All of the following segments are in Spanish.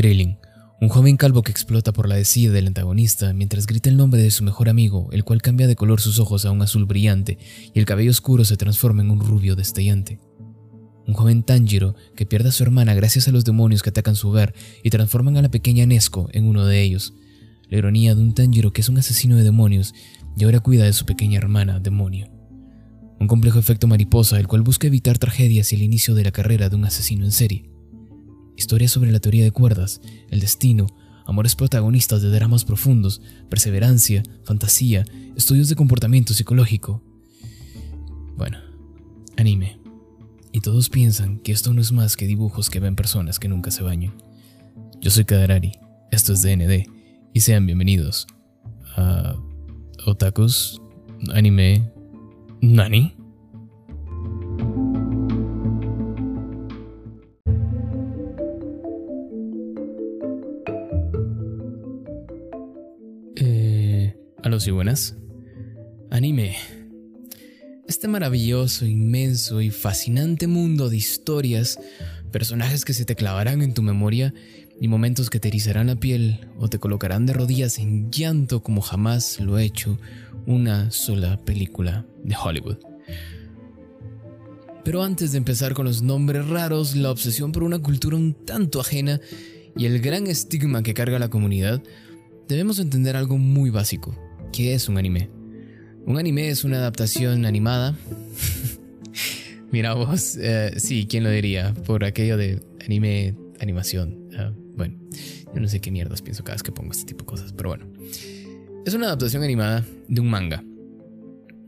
Krillin, un joven calvo que explota por la decida del antagonista mientras grita el nombre de su mejor amigo, el cual cambia de color sus ojos a un azul brillante y el cabello oscuro se transforma en un rubio destellante. Un joven Tanjiro que pierde a su hermana gracias a los demonios que atacan su hogar y transforman a la pequeña Nesco en uno de ellos. La ironía de un Tanjiro que es un asesino de demonios y ahora cuida de su pequeña hermana, demonio. Un complejo efecto mariposa, el cual busca evitar tragedias y el inicio de la carrera de un asesino en serie historias sobre la teoría de cuerdas, el destino, amores protagonistas de dramas profundos, perseverancia, fantasía, estudios de comportamiento psicológico. Bueno, anime. Y todos piensan que esto no es más que dibujos que ven personas que nunca se bañan. Yo soy Kadarari, esto es DND, y sean bienvenidos a Otakus, Anime, Nani. Y buenas. Anime. Este maravilloso, inmenso y fascinante mundo de historias, personajes que se te clavarán en tu memoria y momentos que te erizarán la piel o te colocarán de rodillas en llanto como jamás lo ha hecho una sola película de Hollywood. Pero antes de empezar con los nombres raros, la obsesión por una cultura un tanto ajena y el gran estigma que carga la comunidad, debemos entender algo muy básico. ¿Qué es un anime? Un anime es una adaptación animada. Mira vos, eh, sí, ¿quién lo diría? Por aquello de anime, animación. Ah, bueno, yo no sé qué mierdas pienso cada vez que pongo este tipo de cosas, pero bueno. Es una adaptación animada de un manga.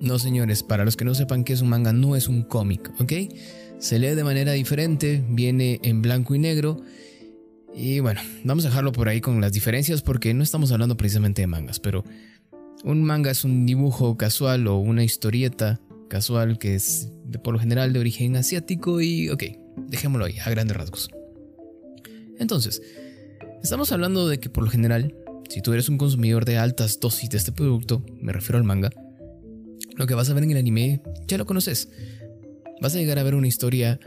No, señores, para los que no sepan qué es un manga, no es un cómic, ¿ok? Se lee de manera diferente, viene en blanco y negro. Y bueno, vamos a dejarlo por ahí con las diferencias porque no estamos hablando precisamente de mangas, pero un manga es un dibujo casual o una historieta casual que es de, por lo general de origen asiático y ok, dejémoslo ahí, a grandes rasgos. Entonces, estamos hablando de que por lo general, si tú eres un consumidor de altas dosis de este producto, me refiero al manga, lo que vas a ver en el anime ya lo conoces. Vas a llegar a ver una historia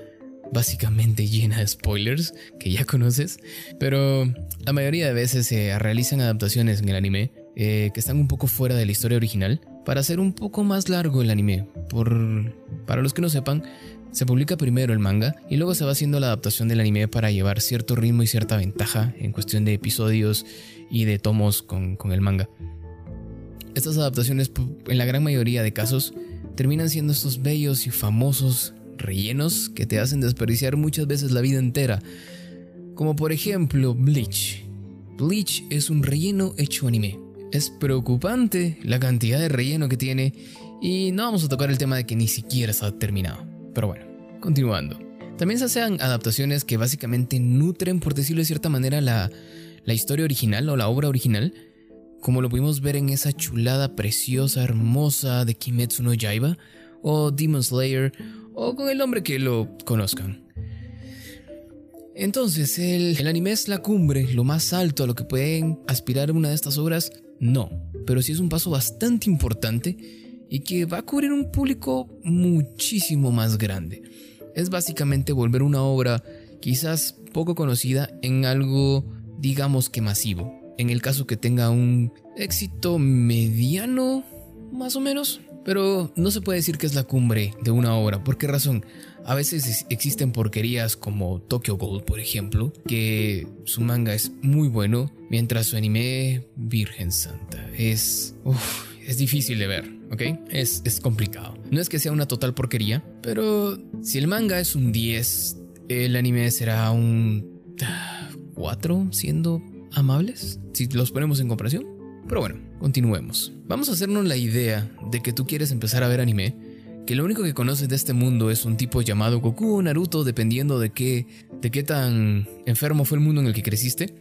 básicamente llena de spoilers que ya conoces, pero la mayoría de veces se realizan adaptaciones en el anime eh, que están un poco fuera de la historia original para hacer un poco más largo el anime. Por, para los que no sepan, se publica primero el manga y luego se va haciendo la adaptación del anime para llevar cierto ritmo y cierta ventaja en cuestión de episodios y de tomos con, con el manga. Estas adaptaciones, en la gran mayoría de casos, terminan siendo estos bellos y famosos rellenos que te hacen desperdiciar muchas veces la vida entera. Como por ejemplo Bleach. Bleach es un relleno hecho anime. Es preocupante la cantidad de relleno que tiene y no vamos a tocar el tema de que ni siquiera está terminado. Pero bueno, continuando. También se hacen adaptaciones que básicamente nutren, por decirlo de cierta manera, la, la historia original o la obra original, como lo pudimos ver en esa chulada preciosa, hermosa de Kimetsu no Yaiba, o Demon Slayer, o con el nombre que lo conozcan. Entonces, el, el, anime es la cumbre, lo más alto a lo que pueden aspirar una de estas obras, no, pero sí es un paso bastante importante y que va a cubrir un público muchísimo más grande. Es básicamente volver una obra quizás poco conocida en algo digamos que masivo. En el caso que tenga un éxito mediano, más o menos. Pero no se puede decir que es la cumbre de una obra. ¿Por qué razón? A veces existen porquerías como Tokyo Gold, por ejemplo, que su manga es muy bueno, mientras su anime, Virgen Santa, es... es difícil de ver, ¿ok? Es, es complicado. No es que sea una total porquería, pero si el manga es un 10, el anime será un 4, siendo amables, si los ponemos en comparación. Pero bueno, continuemos. Vamos a hacernos la idea de que tú quieres empezar a ver anime, que lo único que conoces de este mundo es un tipo llamado Goku o Naruto, dependiendo de qué, de qué tan enfermo fue el mundo en el que creciste,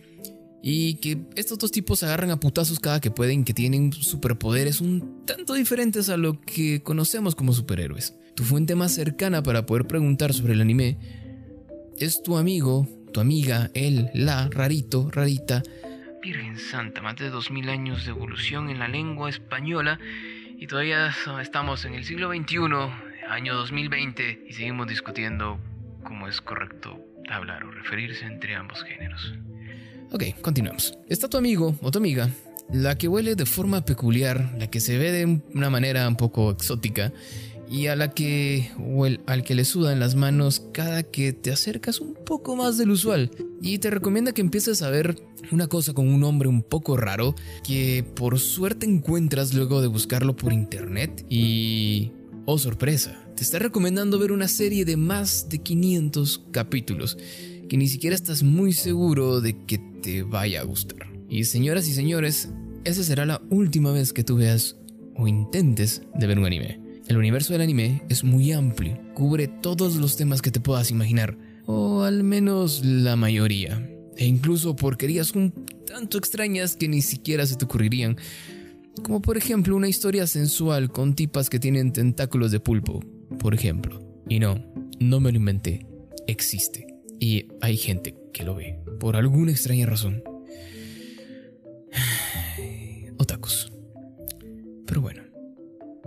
y que estos dos tipos agarran a putazos cada que pueden, que tienen superpoderes un tanto diferentes a lo que conocemos como superhéroes. Tu fuente más cercana para poder preguntar sobre el anime es tu amigo, tu amiga, él, la, rarito, rarita, Virgen Santa, más de 2000 años de evolución en la lengua española y todavía estamos en el siglo XXI, año 2020, y seguimos discutiendo cómo es correcto hablar o referirse entre ambos géneros. Ok, continuamos. Está tu amigo o tu amiga, la que huele de forma peculiar, la que se ve de una manera un poco exótica y a la que o al que le sudan las manos cada que te acercas un poco más del usual y te recomienda que empieces a ver una cosa con un nombre un poco raro que por suerte encuentras luego de buscarlo por internet y oh sorpresa te está recomendando ver una serie de más de 500 capítulos que ni siquiera estás muy seguro de que te vaya a gustar. Y señoras y señores, esa será la última vez que tú veas o intentes de ver un anime. El universo del anime es muy amplio, cubre todos los temas que te puedas imaginar, o al menos la mayoría, e incluso porquerías un tanto extrañas que ni siquiera se te ocurrirían, como por ejemplo una historia sensual con tipas que tienen tentáculos de pulpo, por ejemplo. Y no, no me lo inventé, existe. Y hay gente que lo ve, por alguna extraña razón. Otakus. Pero bueno.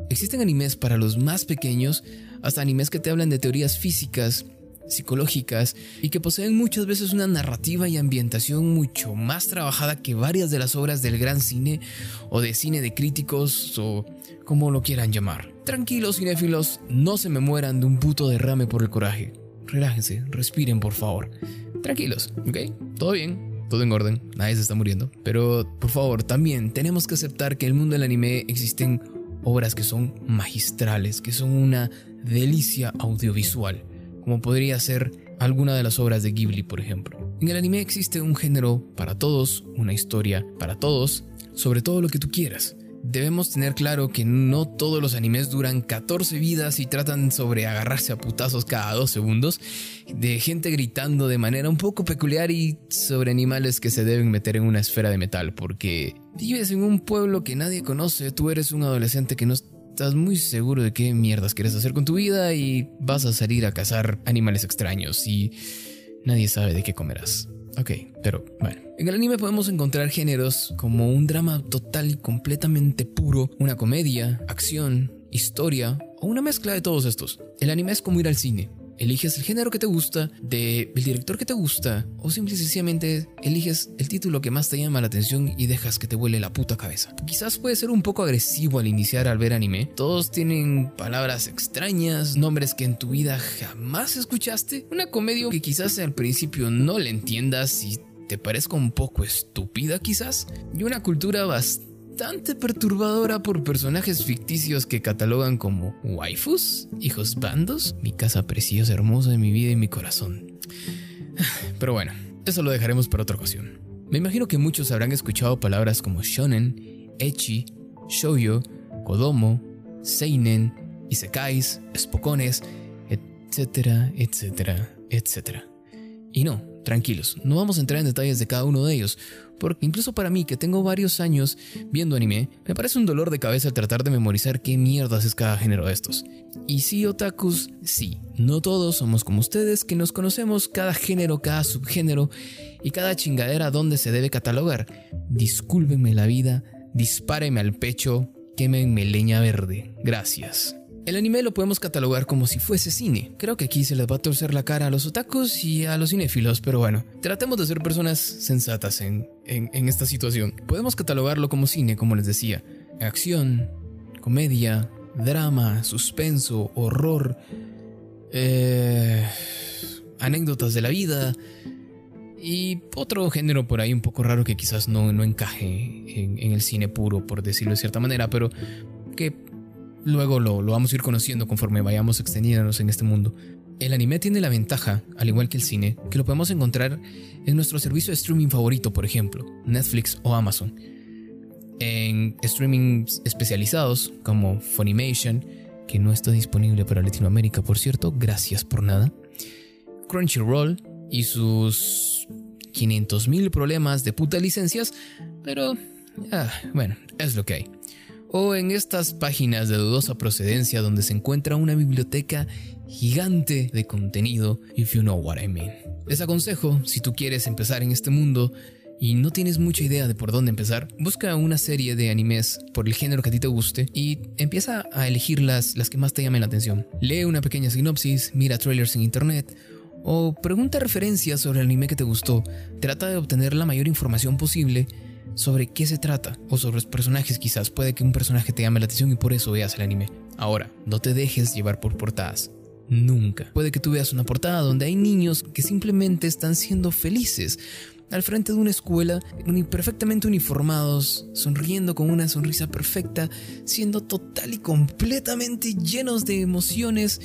Existen animes para los más pequeños, hasta animes que te hablan de teorías físicas, psicológicas y que poseen muchas veces una narrativa y ambientación mucho más trabajada que varias de las obras del gran cine o de cine de críticos o como lo quieran llamar. Tranquilos cinéfilos, no se me mueran de un puto derrame por el coraje. Relájense, respiren por favor. Tranquilos, ¿ok? Todo bien, todo en orden, nadie se está muriendo. Pero por favor, también tenemos que aceptar que el mundo del anime existen obras que son magistrales, que son una delicia audiovisual como podría ser alguna de las obras de Ghibli, por ejemplo. En el anime existe un género para todos, una historia para todos, sobre todo lo que tú quieras. Debemos tener claro que no todos los animes duran 14 vidas y tratan sobre agarrarse a putazos cada dos segundos, de gente gritando de manera un poco peculiar y sobre animales que se deben meter en una esfera de metal, porque vives en un pueblo que nadie conoce, tú eres un adolescente que no estás muy seguro de qué mierdas quieres hacer con tu vida y vas a salir a cazar animales extraños y nadie sabe de qué comerás. Ok, pero bueno. En el anime podemos encontrar géneros como un drama total y completamente puro, una comedia, acción, historia o una mezcla de todos estos. El anime es como ir al cine eliges el género que te gusta, de el director que te gusta, o simple y sencillamente eliges el título que más te llama la atención y dejas que te vuele la puta cabeza. Quizás puede ser un poco agresivo al iniciar al ver anime. Todos tienen palabras extrañas, nombres que en tu vida jamás escuchaste. Una comedia que quizás al principio no le entiendas y te parezca un poco estúpida quizás. Y una cultura bastante bastante perturbadora por personajes ficticios que catalogan como waifus, hijos bandos, mi casa preciosa, hermosa de mi vida y mi corazón. Pero bueno, eso lo dejaremos para otra ocasión. Me imagino que muchos habrán escuchado palabras como shonen, echi, shoujo, kodomo, seinen, isekais, espocones, etcétera, etcétera, etcétera. Y no, tranquilos, no vamos a entrar en detalles de cada uno de ellos, porque incluso para mí, que tengo varios años viendo anime, me parece un dolor de cabeza tratar de memorizar qué mierdas es cada género de estos. Y sí, otakus, sí, no todos somos como ustedes que nos conocemos cada género, cada subgénero y cada chingadera donde se debe catalogar. Discúlpenme la vida, dispárenme al pecho, quémenme leña verde. Gracias. El anime lo podemos catalogar como si fuese cine. Creo que aquí se les va a torcer la cara a los otakus y a los cinéfilos, pero bueno, tratemos de ser personas sensatas en, en, esta situación. Podemos catalogarlo como cine, como les decía. Acción, comedia, drama, suspenso, horror, eh, anécdotas de la vida y otro género por ahí un poco raro que quizás no, no encaje en, en el cine puro, por decirlo de cierta manera, pero que Luego lo, vamos a ir conociendo conforme vayamos extendiéndonos en este mundo. El anime tiene la ventaja, al igual que el cine, que lo podemos encontrar en nuestro servicio de streaming favorito, por ejemplo, Netflix o Amazon. En streamings especializados como Funimation, que no está disponible para Latinoamérica, por cierto, gracias por nada. Crunchyroll y sus 500.000 problemas de puta licencias, pero ah, bueno, es lo que hay o en estas páginas de dudosa procedencia donde se encuentra una biblioteca gigante de contenido, if you know what I mean. Les aconsejo, si tú quieres empezar en este mundo y no tienes mucha idea de por dónde empezar, busca una serie de animes por el género que a ti te guste y empieza a elegir las, las que más te llamen la atención. Lee una pequeña sinopsis, mira trailers en internet o pregunta referencias sobre el anime que te gustó. Trata de obtener la mayor información posible sobre qué se trata o sobre los personajes quizás. Puede que un personaje te llame la atención y por eso veas el anime. Ahora, no te dejes llevar por portadas. Nunca. Puede que tú veas una portada donde hay niños que simplemente están siendo felices al frente de una escuela, perfectamente uniformados, sonriendo con una sonrisa perfecta, siendo total y completamente llenos de emociones.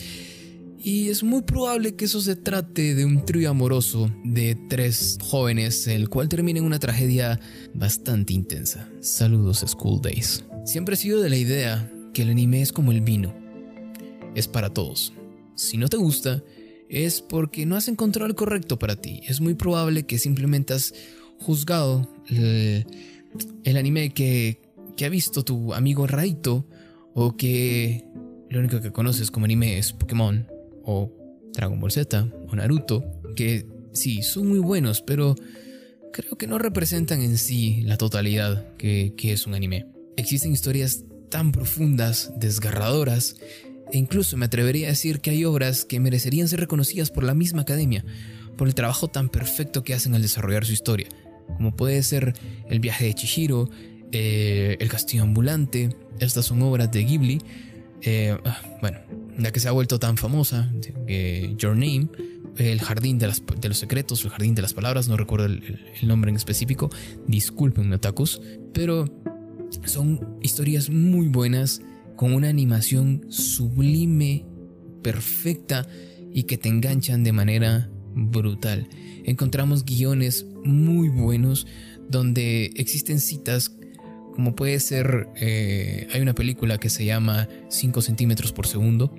Y es muy probable que eso se trate de un trío amoroso de tres jóvenes, el cual termina en una tragedia bastante intensa. Saludos School Days. Siempre he sido de la idea que el anime es como el vino. Es para todos. Si no te gusta, es porque no has encontrado el correcto para ti. Es muy probable que simplemente has juzgado el, anime que, que, ha visto tu amigo Raito o que lo único que conoces como anime es Pokémon o Dragon Ball Z o Naruto, que sí, son muy buenos, pero creo que no representan en sí la totalidad que, es un anime. Existen historias tan profundas, desgarradoras, e incluso me atrevería a decir que hay obras que merecerían ser reconocidas por la misma academia, por el trabajo tan perfecto que hacen al desarrollar su historia, como puede ser El viaje de Chihiro, eh, El castillo ambulante, estas son obras de Ghibli, eh, ah, bueno, la que se ha vuelto tan famosa, Your Name, El jardín de, los secretos, El jardín de las palabras, no recuerdo el, el nombre en específico, disculpen, otakus, pero son historias muy buenas con una animación sublime, perfecta y que te enganchan de manera brutal. Encontramos guiones muy buenos donde existen citas como puede ser, eh, hay una película que se llama 5 centímetros por segundo,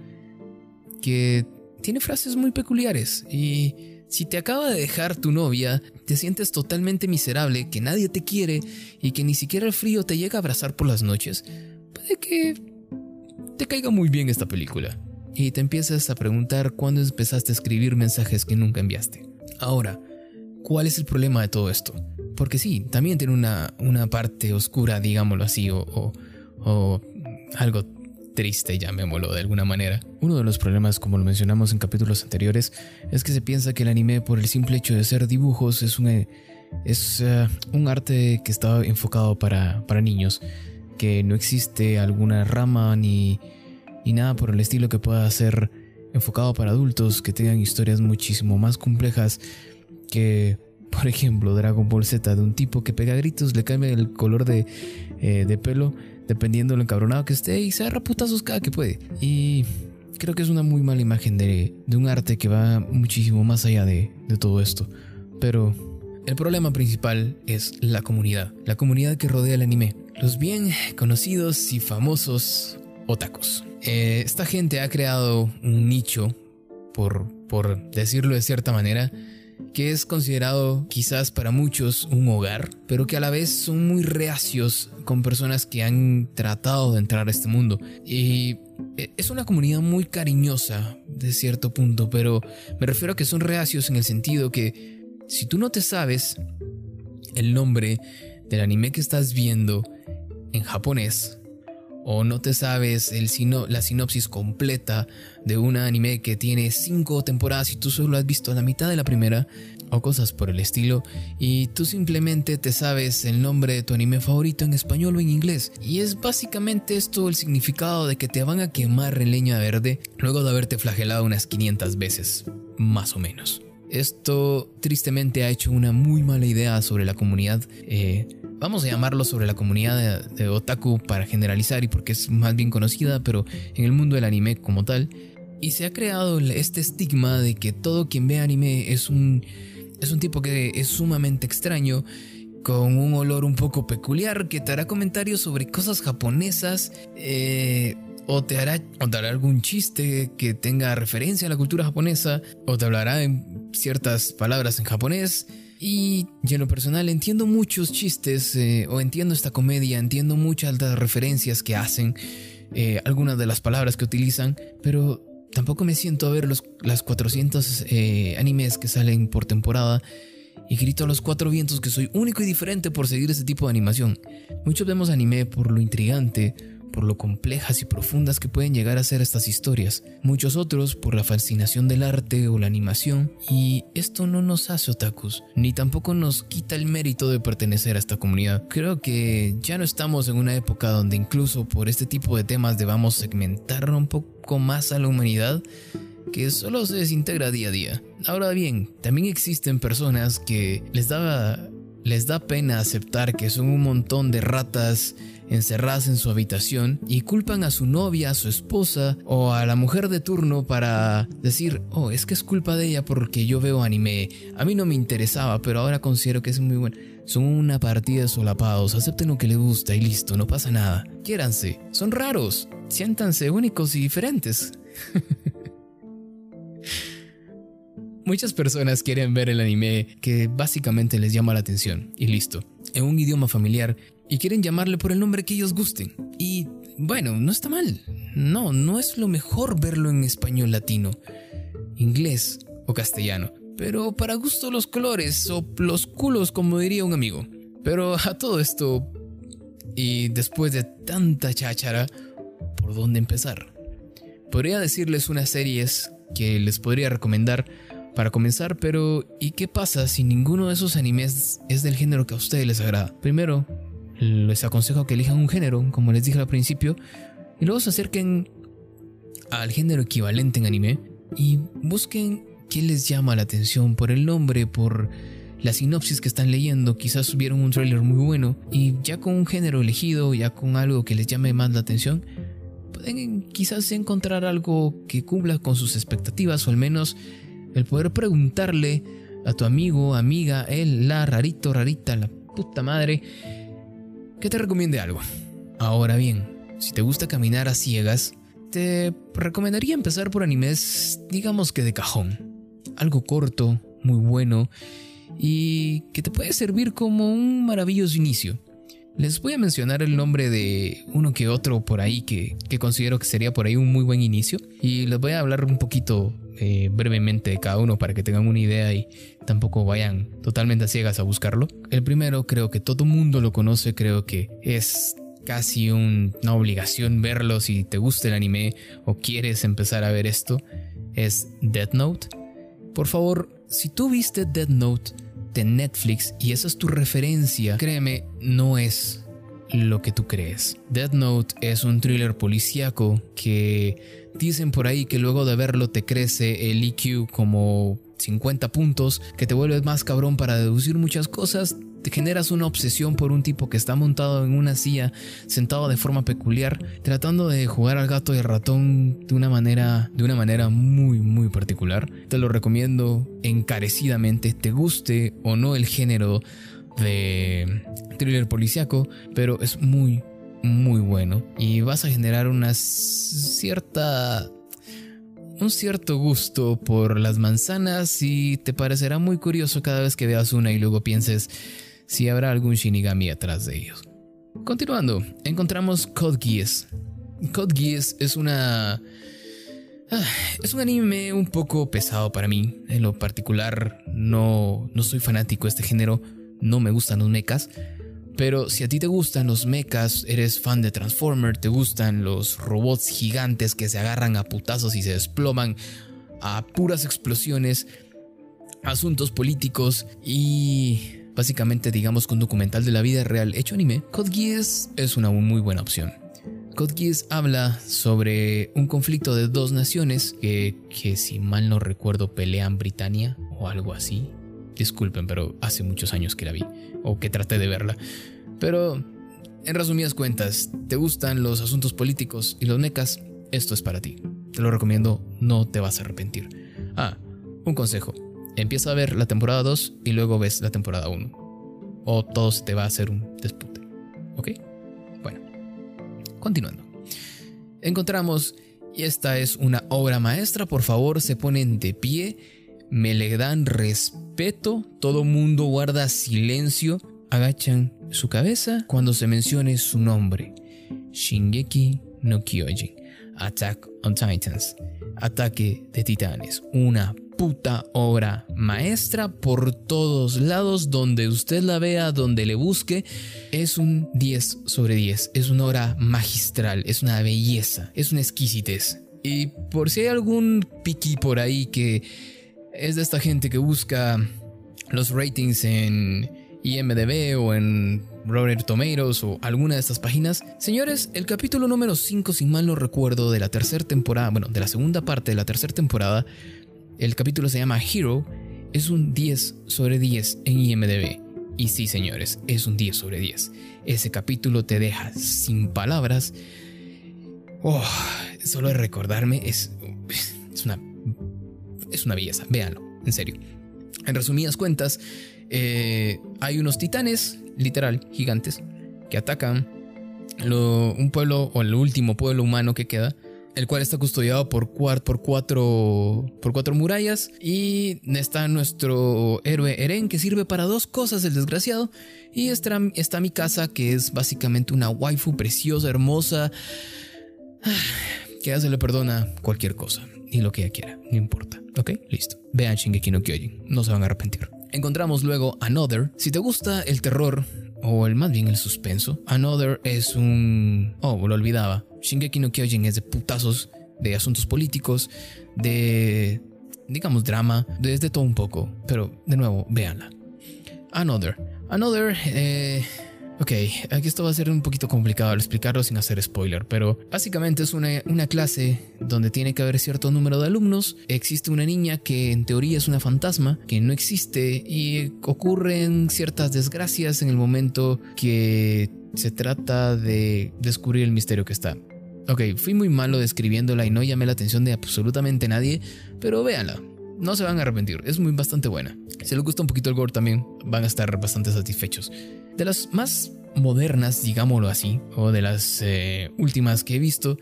que tiene frases muy peculiares y si te acaba de dejar tu novia, te sientes totalmente miserable, que nadie te quiere y que ni siquiera el frío te llega a abrazar por las noches, puede que te caiga muy bien esta película y te empiezas a preguntar cuándo empezaste a escribir mensajes que nunca enviaste. Ahora, ¿cuál es el problema de todo esto? Porque sí, también tiene una, una parte oscura, digámoslo así, o, o, o algo triste, llamémoslo de alguna manera. Uno de los problemas, como lo mencionamos en capítulos anteriores, es que se piensa que el anime, por el simple hecho de ser dibujos, es un, es, eh, un arte que está enfocado para, para niños que no existe alguna rama ni, ni nada por el estilo que pueda ser enfocado para adultos, que tengan historias muchísimo más complejas que, por ejemplo, Dragon Ball Z, de un tipo que pega gritos, le cambia el color de, eh, de pelo, dependiendo de lo encabronado que esté, y se agarra putazos cada que puede. Y creo que es una muy mala imagen de, de un arte que va muchísimo más allá de, de todo esto. Pero el problema principal es la comunidad, la comunidad que rodea el anime los bien conocidos y famosos otakus. Eh, esta gente ha creado un nicho, por, por decirlo de cierta manera, que es considerado quizás para muchos un hogar, pero que a la vez son muy reacios con personas que han tratado de entrar a este mundo. Y eh, es una comunidad muy cariñosa de cierto punto, pero me refiero a que son reacios en el sentido que si tú no te sabes el nombre del anime que estás viendo en japonés o no te sabes la sinopsis completa de un anime que tiene cinco temporadas y tú solo has visto la mitad de la primera o cosas por el estilo y tú simplemente te sabes el nombre de tu anime favorito en español o en inglés y es básicamente esto el significado de que te van a quemar en leña verde luego de haberte flagelado unas 500 veces más o menos. Esto tristemente ha hecho una muy mala idea sobre la comunidad eh, vamos a llamarlo sobre la comunidad de, otaku para generalizar y porque es más bien conocida, pero en el mundo del anime como tal. Y se ha creado este estigma de que todo quien ve anime es un, es un tipo que es sumamente extraño, con un olor un poco peculiar, que te hará comentarios sobre cosas japonesas, eh, o, te hará, o te hará algún chiste que tenga referencia a la cultura japonesa, o te hablará en ciertas palabras en japonés y yo en lo personal entiendo muchos chistes eh, o entiendo esta comedia, entiendo muchas las referencias que hacen, eh, algunas de las palabras que utilizan, pero tampoco me siento a ver los, las 400 eh, animes que salen por temporada y grito a los cuatro vientos que soy único y diferente por seguir ese tipo de animación. Muchos vemos anime por lo intrigante, por lo complejas y profundas que pueden llegar a ser estas historias, muchos otros por la fascinación del arte o la animación, y esto no nos hace otakus, ni tampoco nos quita el mérito de pertenecer a esta comunidad. Creo que ya no estamos en una época donde incluso por este tipo de temas debamos segmentar un poco más a la humanidad que solo se desintegra día a día. Ahora bien, también existen personas que les da, les da pena aceptar que son un montón de ratas encerradas en su habitación y culpan a su novia, a su esposa o a la mujer de turno para decir, oh, es que es culpa de ella porque yo veo anime. A mí no me interesaba, pero ahora considero que es muy bueno. Son una partida de solapados, acepten lo que les gusta y listo, no pasa nada. Quiéranse, son raros, siéntanse únicos y diferentes. Muchas personas quieren ver el anime que básicamente les llama la atención y listo, en un idioma familiar y quieren llamarle por el nombre que ellos gusten. Y bueno, no está mal. No, no es lo mejor verlo en español latino, inglés o castellano. Pero para gusto los colores o los culos como diría un amigo. Pero a todo esto, y después de tanta cháchara, ¿por dónde empezar? Podría decirles unas series que les podría recomendar para comenzar, pero ¿y qué pasa si ninguno de esos animes es del género que a ustedes les agrada? Primero, les aconsejo que elijan un género, como les dije al principio, y luego se acerquen al género equivalente en anime y busquen qué les llama la atención por el nombre, por la sinopsis que están leyendo, quizás vieron un tráiler muy bueno y ya con un género elegido, ya con algo que les llame más la atención, pueden quizás encontrar algo que cumpla con sus expectativas o al menos el poder preguntarle a tu amigo, amiga, él, la rarito, rarita, la puta madre, que te recomiende algo. Ahora bien, si te gusta caminar a ciegas, te recomendaría empezar por animes, digamos que de cajón. Algo corto, muy bueno y que te puede servir como un maravilloso inicio. Les voy a mencionar el nombre de uno que otro por ahí que, que considero que sería por ahí un muy buen inicio y les voy a hablar un poquito eh, brevemente de cada uno para que tengan una idea y tampoco vayan totalmente a ciegas a buscarlo. El primero creo que todo mundo lo conoce, creo que es casi una obligación verlo si te gusta el anime o quieres empezar a ver esto, es Death Note. Por favor, si tú viste Death Note de Netflix y esa es tu referencia, créeme, no es lo que tú crees. Death Note es un thriller policíaco que Dicen por ahí que luego de verlo te crece el EQ como 50 puntos, que te vuelves más cabrón para deducir muchas cosas, te generas una obsesión por un tipo que está montado en una silla, sentado de forma peculiar, tratando de jugar al gato y al ratón de una manera, de una manera muy muy particular. Te lo recomiendo encarecidamente, te guste o no el género de thriller policiaco, pero es muy muy bueno y vas a generar una cierta un cierto gusto por las manzanas y te parecerá muy curioso cada vez que veas una y luego pienses si habrá algún Shinigami atrás de ellos. Continuando, encontramos Code Geass. Es una ah, es un anime un poco pesado para mí. En lo particular, no, no soy fanático de este género. No me gustan los mechas. Pero si a ti te gustan los mechas, eres fan de Transformer, te gustan los robots gigantes que se agarran a putazos y se desploman a puras explosiones, asuntos políticos y básicamente digamos con documental de la vida real hecho anime, Code Geass es una muy buena opción. Code Geass habla sobre un conflicto de dos naciones que, que si mal no recuerdo pelean Britania o algo así. Disculpen, pero hace muchos años que la vi o que traté de verla. Pero, en resumidas cuentas, ¿te gustan los asuntos políticos y los mecas? Esto es para ti. Te lo recomiendo, no te vas a arrepentir. Ah, un consejo. Empieza a ver la temporada 2 y luego ves la temporada 1. O todo se te va a hacer un dispute. ¿Ok? Bueno, continuando. Encontramos, y esta es una obra maestra, por favor se ponen de pie, me le dan respeto, todo mundo guarda silencio agachan su cabeza cuando se mencione su nombre. Shingeki no Kyojin. Attack on Titans. Ataque de Titanes. Una puta obra maestra por todos lados, donde usted la vea, donde le busque. Es un 10 sobre 10, es una obra magistral, es una belleza, es una exquisitez. Y por si hay algún piqui por ahí que es de esta gente que busca los ratings en IMDB o en Rotten Tomatoes o alguna de estas páginas. Señores, el capítulo número 5, si mal no recuerdo, de la tercera temporada, bueno, de la segunda parte de la tercera temporada, el capítulo se llama Hero, es un 10 sobre 10 en IMDB. Y sí, señores, es un 10 sobre 10. Ese capítulo te deja sin palabras. Oh, solo recordarme es, es una es una belleza, véanlo, en serio. En resumidas cuentas, eh, hay unos titanes, literal, gigantes, que atacan un pueblo o el último pueblo humano que queda, el cual está custodiado por, por, cuatro, por cuatro murallas. Y está nuestro héroe Eren, que sirve para dos cosas, el desgraciado. Y está, está mi casa, que es básicamente una waifu preciosa, hermosa, que ya se le perdona cualquier cosa y lo que ella quiera, no importa. ¿Ok? Listo. Vean Shingeki no Kyojin, no se van a arrepentir. Encontramos luego Another. Si te gusta el terror, o el más bien el suspenso, Another es un... Oh, lo olvidaba. Shingeki no Kyojin es de putazos, de asuntos políticos, de... digamos drama, desde todo un poco. Pero, de nuevo, véanla. Another. Another... Eh, Ok, aquí esto va a ser un poquito complicado al explicarlo sin hacer spoiler, pero básicamente es una, una, clase donde tiene que haber cierto número de alumnos. Existe una niña que en teoría es una fantasma, que no existe y ocurren ciertas desgracias en el momento que se trata de descubrir el misterio que está. Ok, fui muy malo describiéndola y no llamé la atención de absolutamente nadie, pero véanla, no se van a arrepentir, es muy bastante buena. Si les gusta un poquito el gore también, van a estar bastante satisfechos. De las más modernas, digámoslo así, o de las eh, últimas que he visto,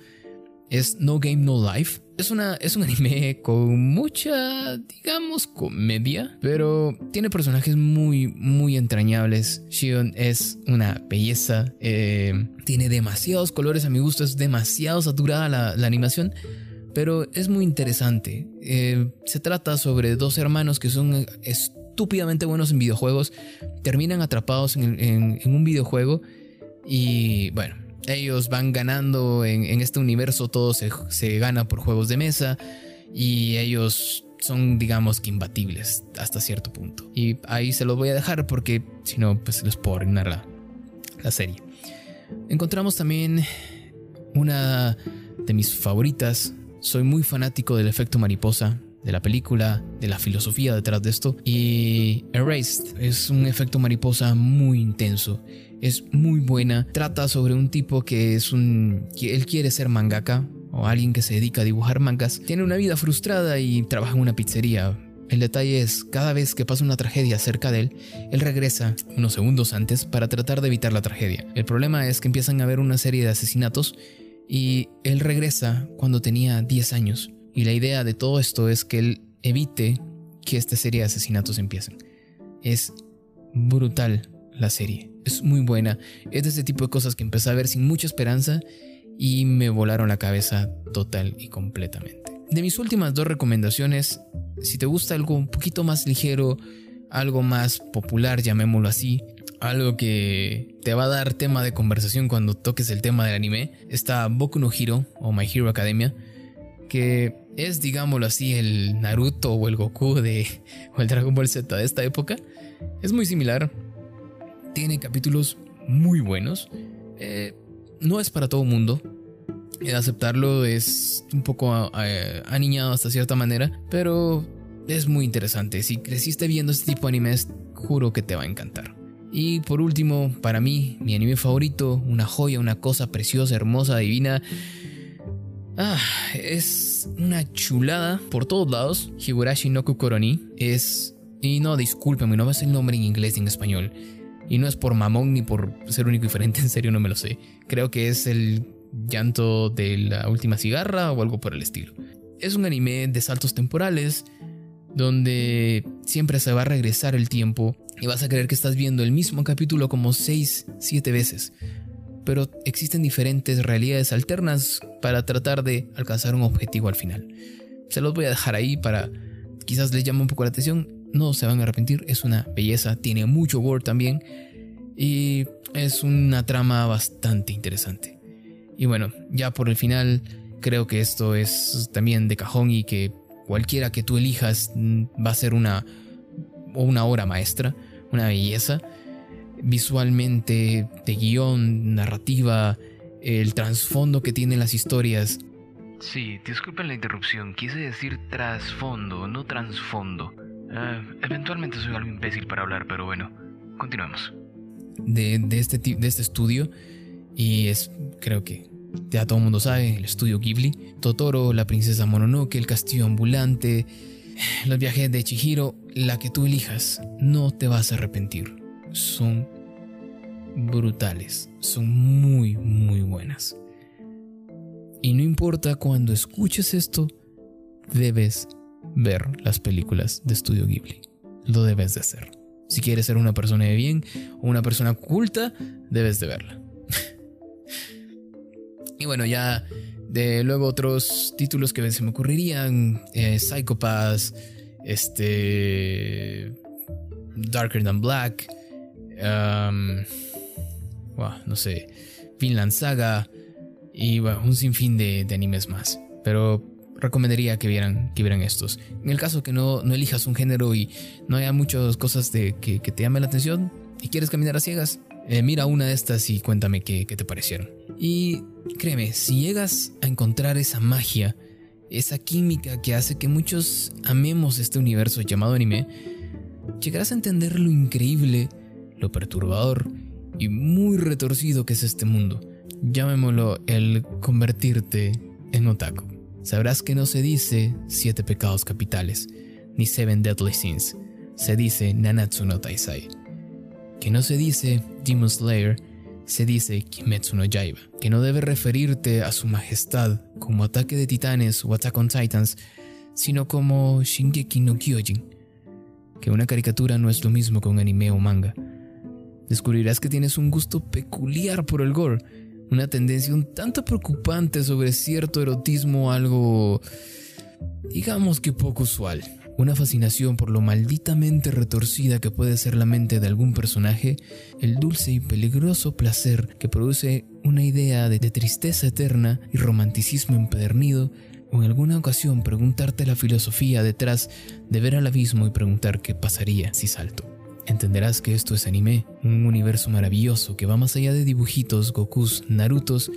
es No Game No Life. Es, una, es un anime con mucha, digamos, comedia, pero tiene personajes muy, muy entrañables. Shion es una belleza, eh, tiene demasiados colores a mi gusto, es demasiado saturada la, la animación pero es muy interesante. Eh, se trata sobre dos hermanos que son estúpidamente buenos en videojuegos, terminan atrapados en, un videojuego y bueno, ellos van ganando en, este universo, todo se, gana por juegos de mesa y ellos son digamos que imbatibles hasta cierto punto. Y ahí se los voy a dejar porque si no, pues les puedo arruinar la serie. Encontramos también una de mis favoritas. Soy muy fanático del efecto mariposa de la película, de la filosofía detrás de esto. Y Erased es un efecto mariposa muy intenso. Es muy buena. Trata sobre un tipo que es un... que él quiere ser mangaka o alguien que se dedica a dibujar mangas. Tiene una vida frustrada y trabaja en una pizzería. El detalle es, cada vez que pasa una tragedia cerca de él, él regresa unos segundos antes para tratar de evitar la tragedia. El problema es que empiezan a haber una serie de asesinatos y él regresa cuando tenía 10 años y la idea de todo esto es que él evite que esta serie de asesinatos empiecen. Es brutal la serie, es muy buena, es de ese tipo de cosas que empecé a ver sin mucha esperanza y me volaron la cabeza total y completamente. De mis últimas dos recomendaciones, si te gusta algo un poquito más ligero, algo más popular, llamémoslo así, algo que te va a dar tema de conversación cuando toques el tema del anime, está Boku no Hero o My Hero Academia que es, digámoslo así, el Naruto o el Goku de, o el Dragon Ball Z de esta época. Es muy similar. Tiene capítulos muy buenos. Eh, no es para todo mundo. aceptarlo es un poco eh, aniñado hasta cierta manera, pero es muy interesante. Si creciste viendo este tipo de animes, juro que te va a encantar. Y por último, para mí, mi anime favorito, una joya, una cosa preciosa, hermosa, divina, Ah, es una chulada por todos lados. Higurashi no Kukoroni es... Y no, discúlpeme, no ves el nombre en inglés y en español. Y no es por mamón ni por ser único diferente, en serio no me lo sé. Creo que es el llanto de la última cigarra o algo por el estilo. Es un anime de saltos temporales donde siempre se va a regresar el tiempo y vas a creer que estás viendo el mismo capítulo como 6, 7 veces pero existen diferentes realidades alternas para tratar de alcanzar un objetivo al final. Se los voy a dejar ahí para quizás les llama un poco la atención, no se van a arrepentir, es una belleza, tiene mucho gore también y es una trama bastante interesante. Y bueno, ya por el final creo que esto es también de cajón y que cualquiera que tú elijas mm, va a ser una, una obra maestra, una belleza. Visualmente, de guion, narrativa, el trasfondo que tienen las historias. Sí, disculpen la interrupción, quise decir trasfondo, no trasfondo. Ah, eventualmente soy algo imbécil para hablar, pero bueno, continuemos. De, de, este, de este estudio, y es, creo que ya todo el mundo sabe, el estudio Ghibli, Totoro, la princesa Mononoke, el castillo ambulante, los viajes de Chihiro, la que tú elijas, no te vas a arrepentir. Son brutales, son muy, muy buenas. Y no importa cuando escuches esto, debes ver las películas de Estudio Ghibli. Lo debes de hacer. Si quieres ser una persona de bien o una persona culta, debes de verla. y bueno, ya de luego otros títulos que se me ocurrirían, eh, este, Darker Than Black, um, no sé, Finland Saga y bueno, un sinfín de, de animes más. Pero recomendaría que vieran, que vieran estos. En el caso que no, no elijas un género y no haya muchas cosas de, que, te llamen la atención y quieres caminar a ciegas, eh, mira una de estas y cuéntame qué, qué te parecieron. Y créeme, si llegas a encontrar esa magia, esa química que hace que muchos amemos este universo llamado anime, llegarás a entender lo increíble, lo perturbador y muy retorcido que es este mundo. Llamémoslo el convertirte en otaku. Sabrás que no se dice siete pecados capitales, ni seven deadly sins. Se dice Nanatsu no Taisai. Que no se dice Demon Slayer, se dice Kimetsu no Yaiba. Que no debe referirte a su majestad como ataque de titanes o Attack on Titans, sino como Shingeki no Kyojin. Que una caricatura no es lo mismo que un anime o manga. Descubrirás que tienes un gusto peculiar por el gore una tendencia un tanto preocupante sobre cierto erotismo algo, digamos que poco usual. Una fascinación por lo malditamente retorcida que puede ser la mente de algún personaje, el dulce y peligroso placer que produce una idea de, tristeza eterna y romanticismo empedernido, o en alguna ocasión preguntarte la filosofía detrás de ver al abismo y preguntar qué pasaría si salto. Entenderás que esto es anime, un universo maravilloso que va más allá de dibujitos, Gokus, Narutos,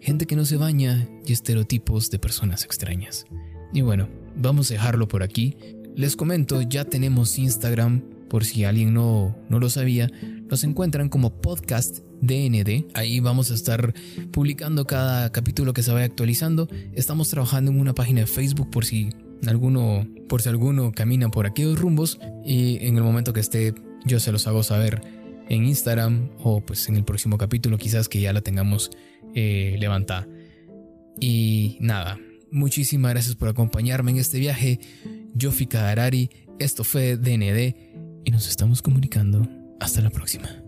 gente que no se baña y estereotipos de personas extrañas. Y bueno, vamos a dejarlo por aquí. Les comento, ya tenemos Instagram, por si alguien no, no lo sabía, nos encuentran como podcast DND. Ahí vamos a estar publicando cada capítulo que se vaya actualizando. Estamos trabajando en una página de Facebook por si alguno, por si alguno camina por aquellos rumbos y en el momento que esté yo se los hago saber en Instagram o pues en el próximo capítulo quizás que ya la tengamos eh, levantada. Y nada, muchísimas gracias por acompañarme en este viaje. Yo fui esto fue DND y nos estamos comunicando. Hasta la próxima.